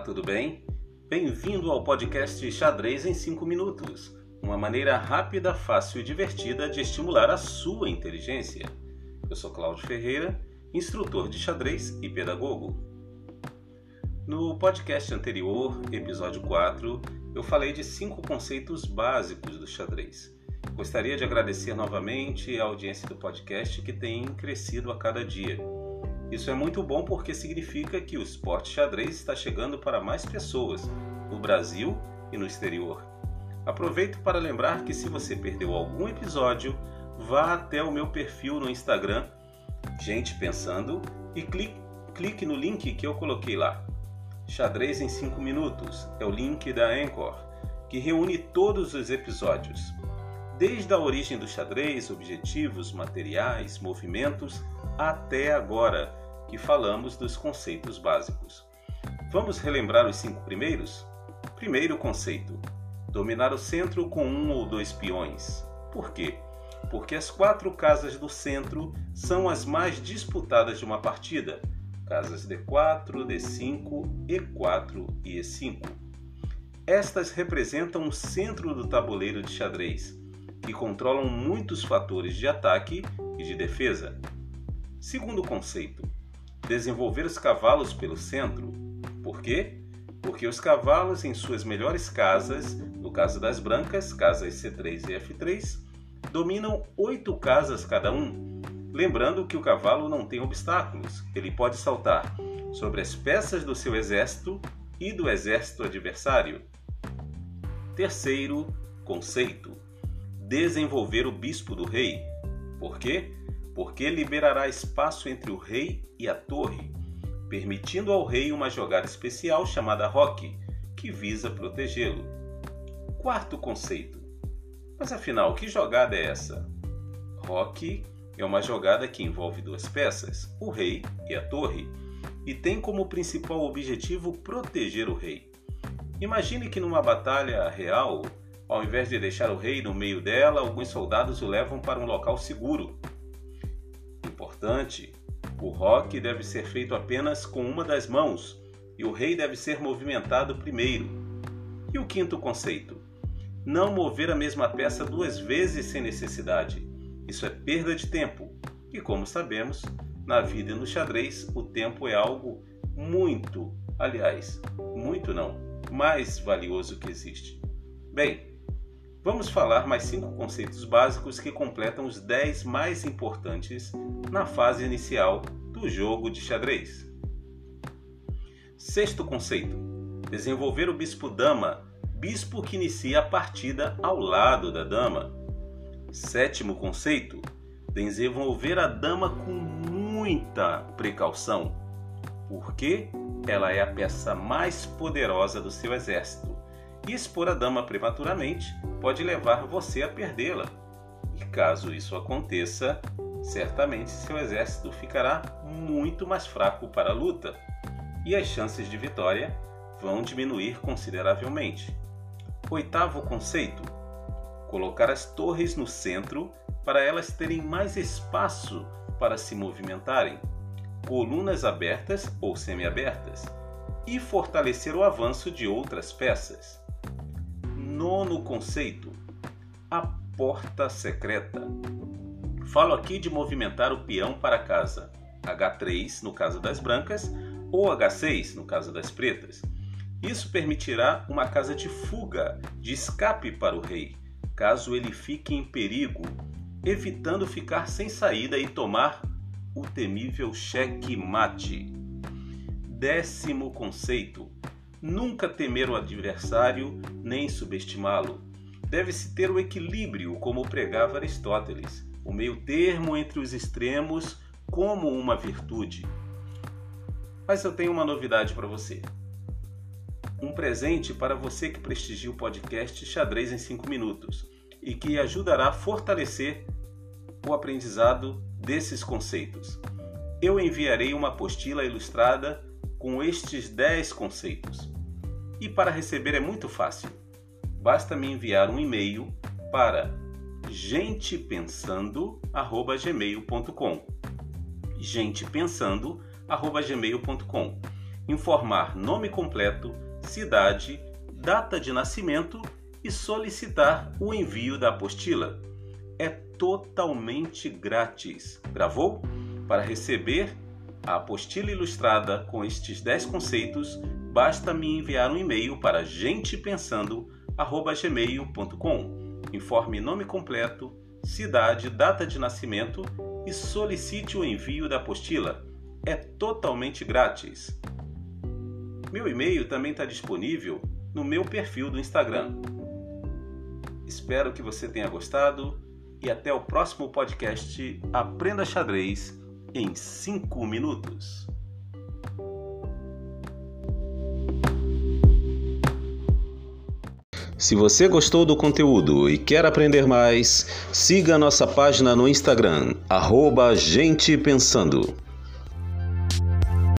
tudo bem? Bem-vindo ao podcast Xadrez em 5 Minutos uma maneira rápida, fácil e divertida de estimular a sua inteligência. Eu sou Cláudio Ferreira, instrutor de xadrez e pedagogo. No podcast anterior, episódio 4, eu falei de cinco conceitos básicos do xadrez. Gostaria de agradecer novamente a audiência do podcast que tem crescido a cada dia. Isso é muito bom porque significa que o esporte xadrez está chegando para mais pessoas, no Brasil e no exterior. Aproveito para lembrar que se você perdeu algum episódio, vá até o meu perfil no Instagram, Gente Pensando, e clique, clique no link que eu coloquei lá. Xadrez em 5 minutos é o link da Anchor, que reúne todos os episódios, desde a origem do xadrez, objetivos, materiais, movimentos, até agora, que falamos dos conceitos básicos. Vamos relembrar os cinco primeiros? Primeiro conceito: dominar o centro com um ou dois peões. Por quê? Porque as quatro casas do centro são as mais disputadas de uma partida: casas D4, D5, E4 e E5. Estas representam o centro do tabuleiro de xadrez, que controlam muitos fatores de ataque e de defesa. Segundo conceito: desenvolver os cavalos pelo centro. Por quê? Porque os cavalos em suas melhores casas no caso das brancas, casas C3 e F3, dominam oito casas cada um. Lembrando que o cavalo não tem obstáculos, ele pode saltar sobre as peças do seu exército e do exército adversário. Terceiro conceito: desenvolver o bispo do rei. Por quê? Porque liberará espaço entre o rei e a torre, permitindo ao rei uma jogada especial chamada roque, que visa protegê-lo. Quarto conceito. Mas afinal, que jogada é essa? Rock é uma jogada que envolve duas peças, o rei e a torre, e tem como principal objetivo proteger o rei. Imagine que numa batalha real, ao invés de deixar o rei no meio dela, alguns soldados o levam para um local seguro. Importante: o rock deve ser feito apenas com uma das mãos e o rei deve ser movimentado primeiro. E o quinto conceito? não mover a mesma peça duas vezes sem necessidade. Isso é perda de tempo. E como sabemos, na vida e no xadrez, o tempo é algo muito, aliás, muito não, mais valioso que existe. Bem, vamos falar mais cinco conceitos básicos que completam os dez mais importantes na fase inicial do jogo de xadrez. Sexto conceito: desenvolver o bispo dama bispo que inicia a partida ao lado da dama. Sétimo conceito: desenvolver a dama com muita precaução, porque ela é a peça mais poderosa do seu exército. E expor a dama prematuramente pode levar você a perdê-la. E caso isso aconteça, certamente seu exército ficará muito mais fraco para a luta, e as chances de vitória vão diminuir consideravelmente. Oitavo conceito: colocar as torres no centro para elas terem mais espaço para se movimentarem, colunas abertas ou semiabertas, e fortalecer o avanço de outras peças. Nono conceito: a porta secreta. Falo aqui de movimentar o peão para casa, H3 no caso das brancas ou H6 no caso das pretas isso permitirá uma casa de fuga, de escape para o rei, caso ele fique em perigo, evitando ficar sem saída e tomar o temível cheque-mate. Décimo conceito: nunca temer o adversário nem subestimá-lo. Deve-se ter o equilíbrio, como pregava Aristóteles, o meio termo entre os extremos como uma virtude. Mas eu tenho uma novidade para você um presente para você que prestigia o podcast Xadrez em 5 Minutos e que ajudará a fortalecer o aprendizado desses conceitos. Eu enviarei uma apostila ilustrada com estes 10 conceitos. E para receber é muito fácil. Basta me enviar um e-mail para gentepensando@gmail.com. gentepensando@gmail.com informar nome completo, cidade, data de nascimento e solicitar o envio da apostila. É totalmente grátis. Gravou? Para receber a apostila ilustrada com estes 10 conceitos, basta me enviar um e-mail para gentepensando@gmail.com. Informe nome completo, cidade, data de nascimento e solicite o envio da apostila. É totalmente grátis. Meu e-mail também está disponível no meu perfil do Instagram. Espero que você tenha gostado e até o próximo podcast Aprenda Xadrez em 5 minutos. Se você gostou do conteúdo e quer aprender mais, siga nossa página no Instagram, arroba Gente Pensando.